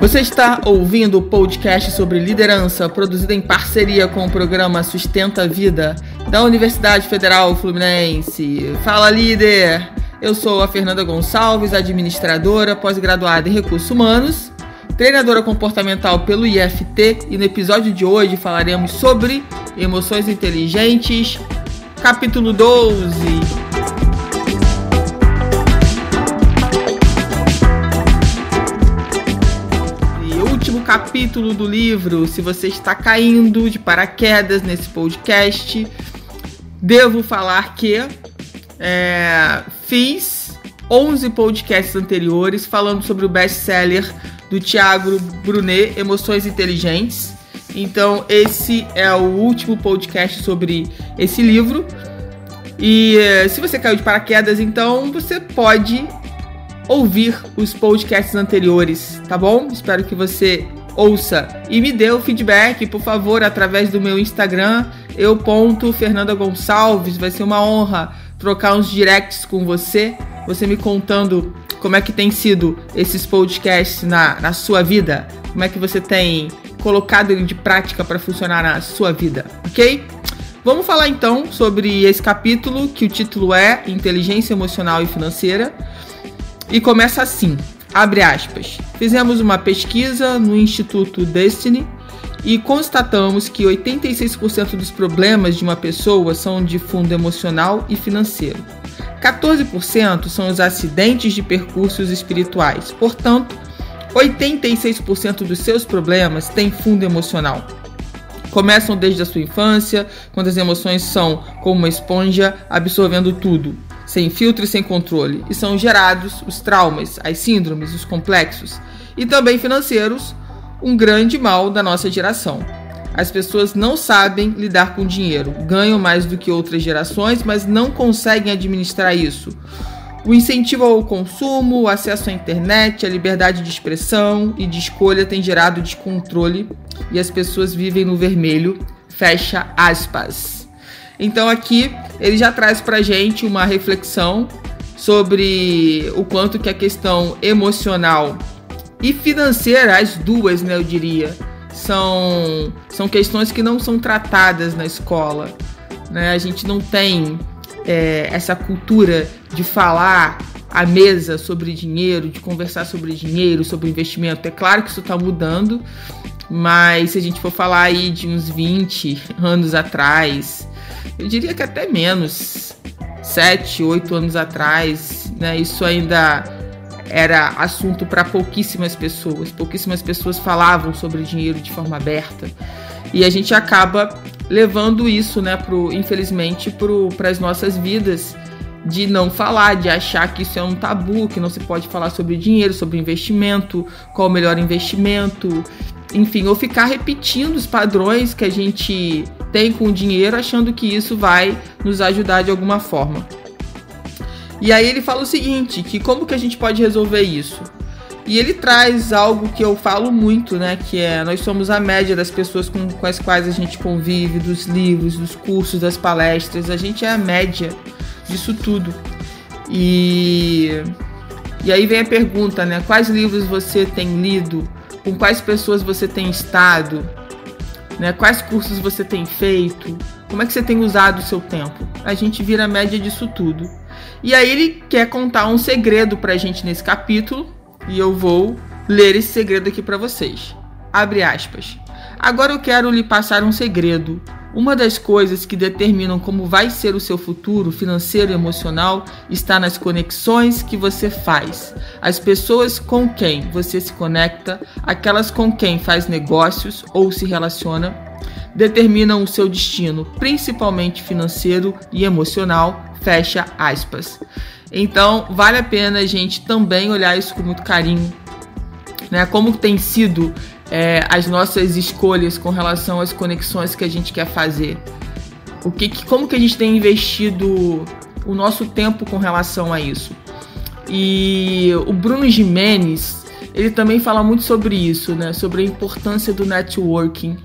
Você está ouvindo o podcast sobre liderança, produzido em parceria com o programa Sustenta a Vida da Universidade Federal Fluminense. Fala, líder! Eu sou a Fernanda Gonçalves, administradora, pós-graduada em recursos humanos, treinadora comportamental pelo IFT, e no episódio de hoje falaremos sobre emoções inteligentes, capítulo 12. Capítulo do livro, se você está caindo de paraquedas nesse podcast, devo falar que é, fiz 11 podcasts anteriores falando sobre o best-seller do Thiago Brunet, Emoções Inteligentes. Então, esse é o último podcast sobre esse livro. E é, se você caiu de paraquedas, então você pode ouvir os podcasts anteriores, tá bom? Espero que você ouça e me dê o feedback, por favor, através do meu Instagram, eu ponto Fernanda Gonçalves. Vai ser uma honra trocar uns directs com você, você me contando como é que tem sido esses podcasts na, na sua vida, como é que você tem colocado ele de prática para funcionar na sua vida, ok? Vamos falar então sobre esse capítulo que o título é Inteligência Emocional e Financeira e começa assim. Abre aspas. Fizemos uma pesquisa no Instituto Destiny e constatamos que 86% dos problemas de uma pessoa são de fundo emocional e financeiro. 14% são os acidentes de percursos espirituais. Portanto, 86% dos seus problemas têm fundo emocional. Começam desde a sua infância, quando as emoções são como uma esponja absorvendo tudo sem filtro e sem controle, e são gerados os traumas, as síndromes, os complexos, e também financeiros, um grande mal da nossa geração. As pessoas não sabem lidar com dinheiro, ganham mais do que outras gerações, mas não conseguem administrar isso. O incentivo ao consumo, o acesso à internet, a liberdade de expressão e de escolha tem gerado descontrole e as pessoas vivem no vermelho. Fecha aspas. Então aqui ele já traz para gente uma reflexão sobre o quanto que a questão emocional e financeira, as duas, né, eu diria, são, são questões que não são tratadas na escola. Né? A gente não tem é, essa cultura de falar à mesa sobre dinheiro, de conversar sobre dinheiro, sobre investimento. É claro que isso está mudando, mas se a gente for falar aí de uns 20 anos atrás, eu diria que até menos, sete, oito anos atrás, né? Isso ainda era assunto para pouquíssimas pessoas. Pouquíssimas pessoas falavam sobre dinheiro de forma aberta. E a gente acaba levando isso, né, pro, infelizmente, para as nossas vidas, de não falar, de achar que isso é um tabu, que não se pode falar sobre dinheiro, sobre investimento, qual o melhor investimento, enfim, ou ficar repetindo os padrões que a gente tem com o dinheiro, achando que isso vai nos ajudar de alguma forma. E aí ele fala o seguinte, que como que a gente pode resolver isso? E ele traz algo que eu falo muito, né? Que é nós somos a média das pessoas com, com as quais a gente convive, dos livros, dos cursos, das palestras. A gente é a média disso tudo. E, e aí vem a pergunta, né? Quais livros você tem lido? Com quais pessoas você tem estado? Né? Quais cursos você tem feito? Como é que você tem usado o seu tempo? A gente vira a média disso tudo. E aí ele quer contar um segredo pra gente nesse capítulo, e eu vou ler esse segredo aqui para vocês. Abre aspas. Agora eu quero lhe passar um segredo. Uma das coisas que determinam como vai ser o seu futuro financeiro e emocional está nas conexões que você faz, as pessoas com quem você se conecta, aquelas com quem faz negócios ou se relaciona, determinam o seu destino, principalmente financeiro e emocional. Fecha aspas. Então, vale a pena a gente também olhar isso com muito carinho, né? Como tem sido é, as nossas escolhas com relação às conexões que a gente quer fazer. O que, que, como que a gente tem investido o nosso tempo com relação a isso? E o Bruno Jimenez, ele também fala muito sobre isso, né? Sobre a importância do networking.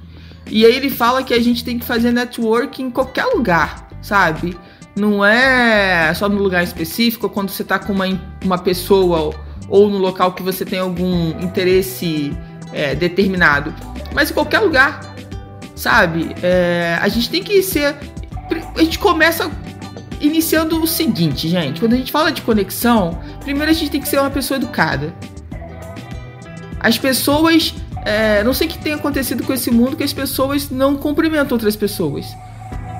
E aí ele fala que a gente tem que fazer networking em qualquer lugar, sabe? Não é só no lugar específico, quando você tá com uma, uma pessoa ou no local que você tem algum interesse é, determinado, mas em qualquer lugar, sabe? É, a gente tem que ser. A gente começa iniciando o seguinte, gente. Quando a gente fala de conexão, primeiro a gente tem que ser uma pessoa educada. As pessoas. É, não sei o que tem acontecido com esse mundo que as pessoas não cumprimentam outras pessoas.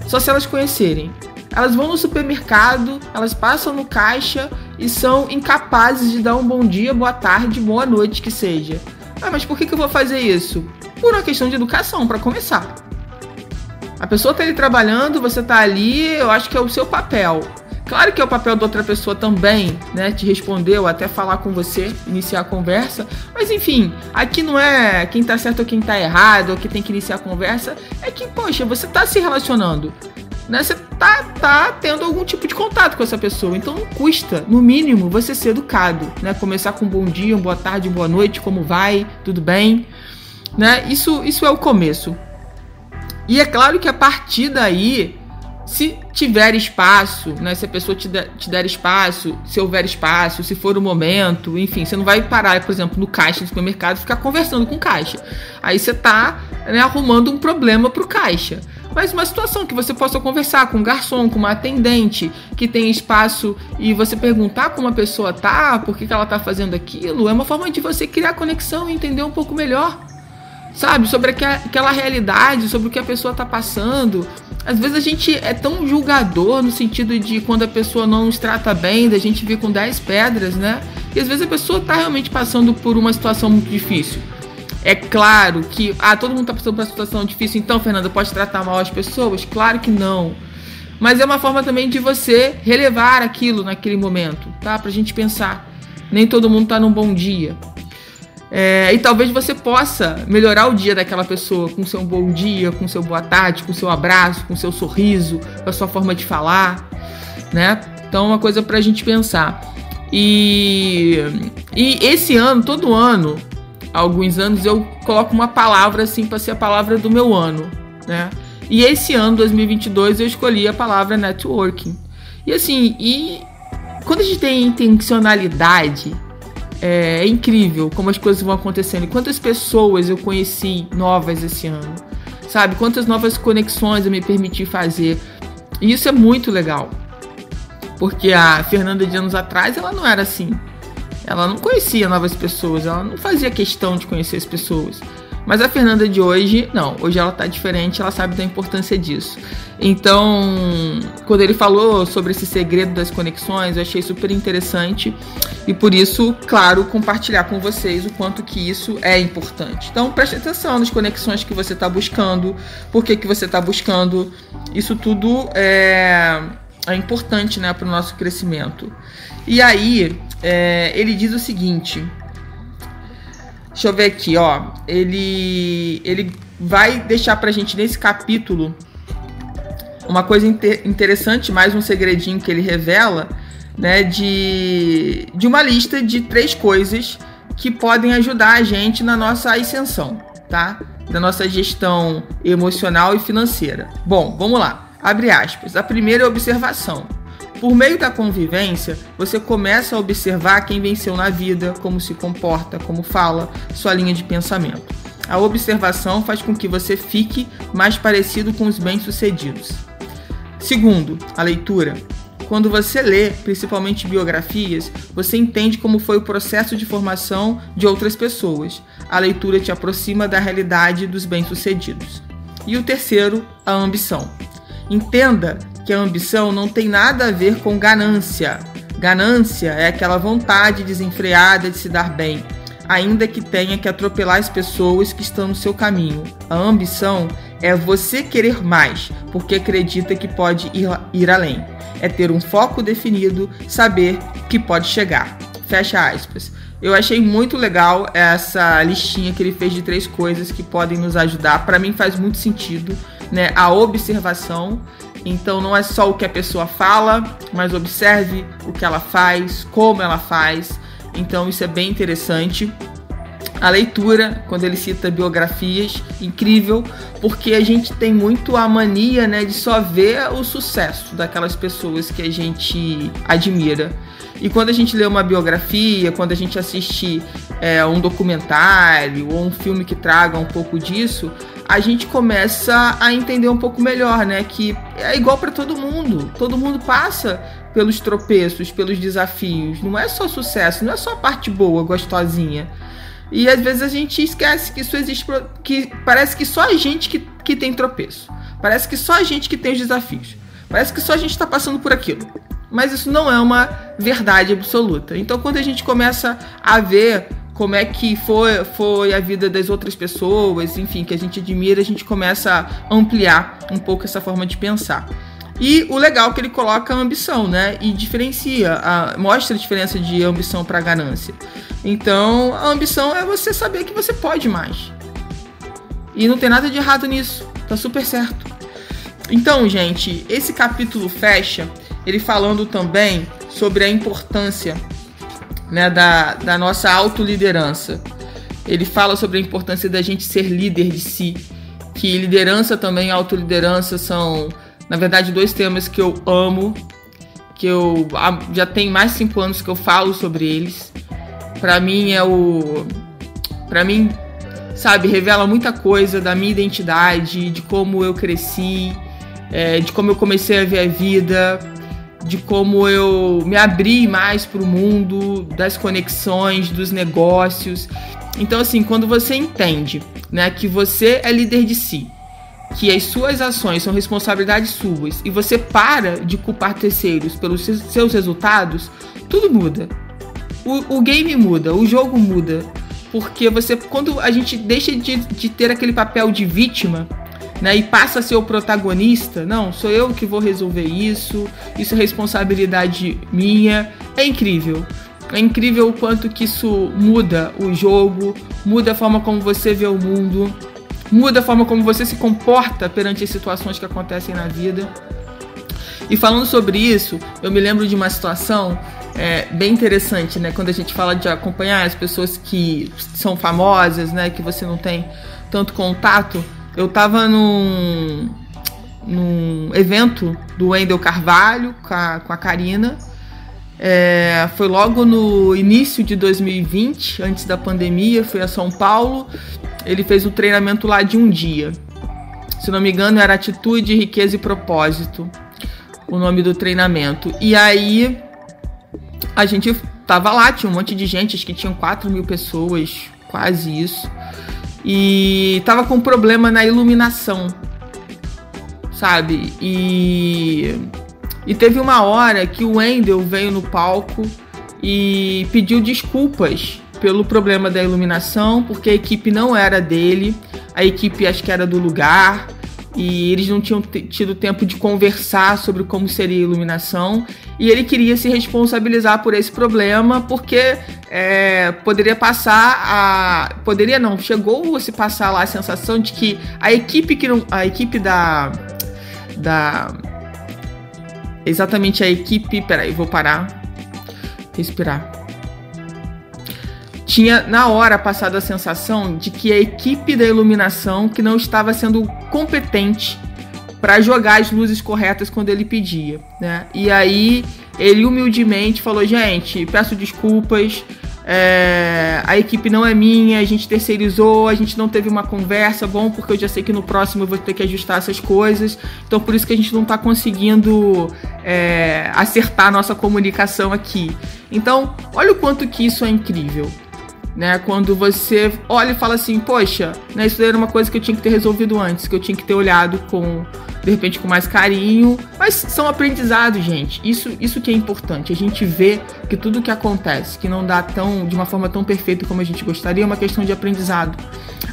Só se elas conhecerem. Elas vão no supermercado, elas passam no caixa e são incapazes de dar um bom dia, boa tarde, boa noite que seja. Ah, mas por que, que eu vou fazer isso? Por uma questão de educação, para começar. A pessoa tá ali trabalhando, você tá ali, eu acho que é o seu papel. Claro que é o papel da outra pessoa também, né? Te responder ou até falar com você, iniciar a conversa. Mas enfim, aqui não é quem tá certo ou quem tá errado, ou que tem que iniciar a conversa. É que, poxa, você tá se relacionando. Né? Você tá, tá tendo algum tipo de contato com essa pessoa. Então não custa, no mínimo, você ser educado. Né? Começar com um bom dia, uma boa tarde, boa noite, como vai, tudo bem. Né? Isso, isso é o começo. E é claro que a partir daí, se tiver espaço, né, se a pessoa te der, te der espaço, se houver espaço, se for o momento, enfim, você não vai parar, por exemplo, no caixa do supermercado e ficar conversando com o caixa. Aí você está né, arrumando um problema para o caixa. Mas uma situação que você possa conversar com um garçom, com uma atendente, que tem espaço e você perguntar como a pessoa tá, por que, que ela está fazendo aquilo, é uma forma de você criar conexão e entender um pouco melhor sabe? Sobre aquela realidade, sobre o que a pessoa está passando. Às vezes a gente é tão julgador no sentido de quando a pessoa não nos trata bem, da gente vir com 10 pedras, né? E às vezes a pessoa está realmente passando por uma situação muito difícil. É claro que, ah, todo mundo está passando por uma situação difícil, então, Fernanda, pode tratar mal as pessoas? Claro que não. Mas é uma forma também de você relevar aquilo naquele momento, tá? Pra gente pensar. Nem todo mundo tá num bom dia. É, e talvez você possa melhorar o dia daquela pessoa com seu bom dia, com seu boa tarde, com seu abraço, com seu sorriso, com a sua forma de falar, né? Então, uma coisa para a gente pensar. E, e esse ano, todo ano, alguns anos, eu coloco uma palavra assim para ser a palavra do meu ano, né? E esse ano, 2022, eu escolhi a palavra networking. E assim, e quando a gente tem intencionalidade, é, é, incrível como as coisas vão acontecendo. E quantas pessoas eu conheci novas esse ano, sabe? Quantas novas conexões eu me permiti fazer. E isso é muito legal. Porque a Fernanda de anos atrás, ela não era assim. Ela não conhecia novas pessoas, ela não fazia questão de conhecer as pessoas. Mas a Fernanda de hoje, não, hoje ela tá diferente, ela sabe da importância disso. Então, quando ele falou sobre esse segredo das conexões, eu achei super interessante e por isso, claro, compartilhar com vocês o quanto que isso é importante. Então, preste atenção nas conexões que você está buscando, por que, que você está buscando. Isso tudo é, é importante né, para o nosso crescimento. E aí, é, ele diz o seguinte: Deixa eu ver aqui, ó. Ele, ele vai deixar pra gente nesse capítulo uma coisa inter interessante, mais um segredinho que ele revela, né? De, de uma lista de três coisas que podem ajudar a gente na nossa ascensão, tá? Na nossa gestão emocional e financeira. Bom, vamos lá. Abre aspas. A primeira é observação. Por meio da convivência, você começa a observar quem venceu na vida, como se comporta, como fala, sua linha de pensamento. A observação faz com que você fique mais parecido com os bem-sucedidos. Segundo, a leitura. Quando você lê, principalmente biografias, você entende como foi o processo de formação de outras pessoas. A leitura te aproxima da realidade dos bem-sucedidos. E o terceiro, a ambição. Entenda que a ambição não tem nada a ver com ganância. Ganância é aquela vontade desenfreada de se dar bem, ainda que tenha que atropelar as pessoas que estão no seu caminho. A ambição é você querer mais, porque acredita que pode ir, ir além. É ter um foco definido, saber que pode chegar. Fecha aspas. Eu achei muito legal essa listinha que ele fez de três coisas que podem nos ajudar. Para mim faz muito sentido, né? A observação então não é só o que a pessoa fala, mas observe o que ela faz, como ela faz. Então isso é bem interessante. a leitura, quando ele cita biografias, incrível, porque a gente tem muito a mania né, de só ver o sucesso daquelas pessoas que a gente admira. E quando a gente lê uma biografia, quando a gente assiste é, um documentário ou um filme que traga um pouco disso, a gente começa a entender um pouco melhor, né? Que é igual para todo mundo. Todo mundo passa pelos tropeços, pelos desafios. Não é só sucesso, não é só a parte boa, gostosinha. E às vezes a gente esquece que isso existe, que parece que só a gente que, que tem tropeço. Parece que só a gente que tem os desafios. Parece que só a gente está passando por aquilo. Mas isso não é uma verdade absoluta. Então quando a gente começa a ver como é que foi, foi a vida das outras pessoas, enfim, que a gente admira, a gente começa a ampliar um pouco essa forma de pensar. E o legal é que ele coloca a ambição, né? E diferencia, a, mostra a diferença de ambição para ganância. Então, a ambição é você saber que você pode mais. E não tem nada de errado nisso. Tá super certo. Então, gente, esse capítulo fecha ele falando também sobre a importância né, da, da nossa autoliderança. Ele fala sobre a importância da gente ser líder de si. Que liderança também e autoliderança são, na verdade, dois temas que eu amo. Que eu já tem mais de cinco anos que eu falo sobre eles para mim é o para mim sabe revela muita coisa da minha identidade de como eu cresci é, de como eu comecei a ver a vida de como eu me abri mais para o mundo das conexões dos negócios então assim quando você entende né que você é líder de si que as suas ações são responsabilidades suas e você para de culpar terceiros pelos seus resultados, tudo muda o, o game muda, o jogo muda. Porque você, quando a gente deixa de, de ter aquele papel de vítima, né, e passa a ser o protagonista, não, sou eu que vou resolver isso, isso é responsabilidade minha, é incrível. É incrível o quanto que isso muda o jogo, muda a forma como você vê o mundo, muda a forma como você se comporta perante as situações que acontecem na vida. E falando sobre isso, eu me lembro de uma situação é, bem interessante, né? Quando a gente fala de acompanhar as pessoas que são famosas, né? Que você não tem tanto contato. Eu tava num, num evento do Wendel Carvalho com a, com a Karina. É, foi logo no início de 2020, antes da pandemia, fui a São Paulo. Ele fez o treinamento lá de um dia. Se não me engano, era Atitude, Riqueza e Propósito o nome do treinamento. E aí a gente tava lá, tinha um monte de gente, acho que tinham 4 mil pessoas, quase isso. E tava com problema na iluminação, sabe? E, e teve uma hora que o Wendel veio no palco e pediu desculpas pelo problema da iluminação, porque a equipe não era dele, a equipe acho que era do lugar e eles não tinham tido tempo de conversar sobre como seria a iluminação. E ele queria se responsabilizar por esse problema porque é, poderia passar a poderia não chegou a se passar lá a sensação de que a equipe que não, a equipe da da exatamente a equipe peraí vou parar respirar tinha na hora passado a sensação de que a equipe da iluminação que não estava sendo competente para jogar as luzes corretas quando ele pedia, né? E aí ele humildemente falou: gente, peço desculpas, é, a equipe não é minha, a gente terceirizou, a gente não teve uma conversa, bom, porque eu já sei que no próximo eu vou ter que ajustar essas coisas, então por isso que a gente não está conseguindo é, acertar a nossa comunicação aqui. Então, olha o quanto que isso é incrível né? Quando você olha e fala assim, poxa, né, isso era uma coisa que eu tinha que ter resolvido antes, que eu tinha que ter olhado com, de repente, com mais carinho. Mas são aprendizados, gente. Isso, isso que é importante. A gente vê que tudo que acontece, que não dá tão, de uma forma tão perfeita como a gente gostaria, é uma questão de aprendizado.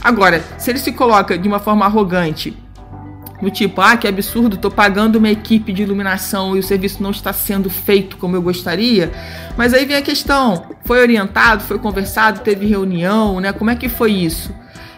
Agora, se ele se coloca de uma forma arrogante do tipo, ah, que absurdo, tô pagando uma equipe de iluminação e o serviço não está sendo feito como eu gostaria. Mas aí vem a questão: foi orientado, foi conversado, teve reunião, né? Como é que foi isso?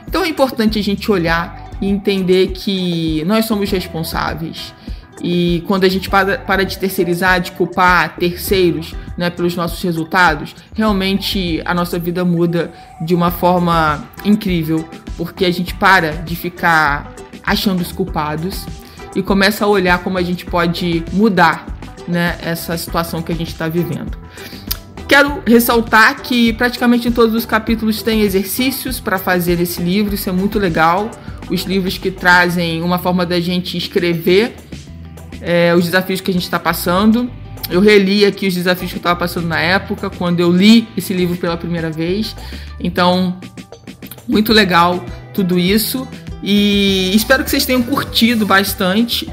Então é importante a gente olhar e entender que nós somos responsáveis E quando a gente para, para de terceirizar, de culpar terceiros né, pelos nossos resultados, realmente a nossa vida muda de uma forma incrível, porque a gente para de ficar achando os culpados e começa a olhar como a gente pode mudar né, essa situação que a gente está vivendo. Quero ressaltar que praticamente em todos os capítulos tem exercícios para fazer esse livro, isso é muito legal. Os livros que trazem uma forma da gente escrever é, os desafios que a gente está passando. Eu reli aqui os desafios que eu estava passando na época, quando eu li esse livro pela primeira vez. Então, muito legal tudo isso. E espero que vocês tenham curtido bastante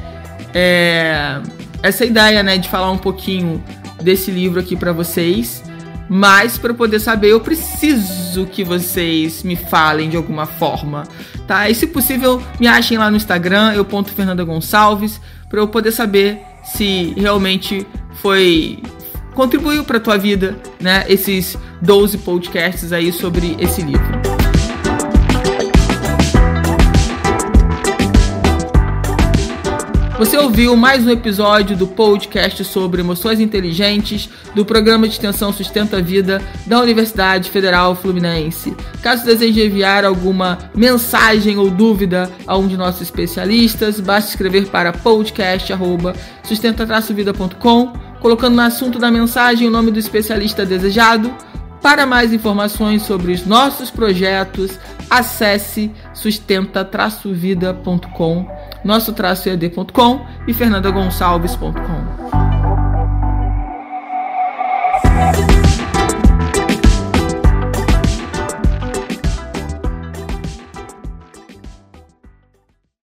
é, essa ideia, né, de falar um pouquinho desse livro aqui para vocês. Mas para poder saber, eu preciso que vocês me falem de alguma forma, tá? E se possível, me achem lá no Instagram, eu ponto Fernanda Gonçalves para eu poder saber se realmente foi contribuiu para tua vida, né, esses 12 podcasts aí sobre esse livro. Você ouviu mais um episódio do podcast sobre emoções inteligentes do programa de extensão Sustenta a Vida da Universidade Federal Fluminense. Caso deseje enviar alguma mensagem ou dúvida a um de nossos especialistas, basta escrever para podcast@sustenta-vida.com, colocando no assunto da mensagem o nome do especialista desejado. Para mais informações sobre os nossos projetos, acesse sustenta-vida.com nosso traço EAD.com e fernandagonçalves.com.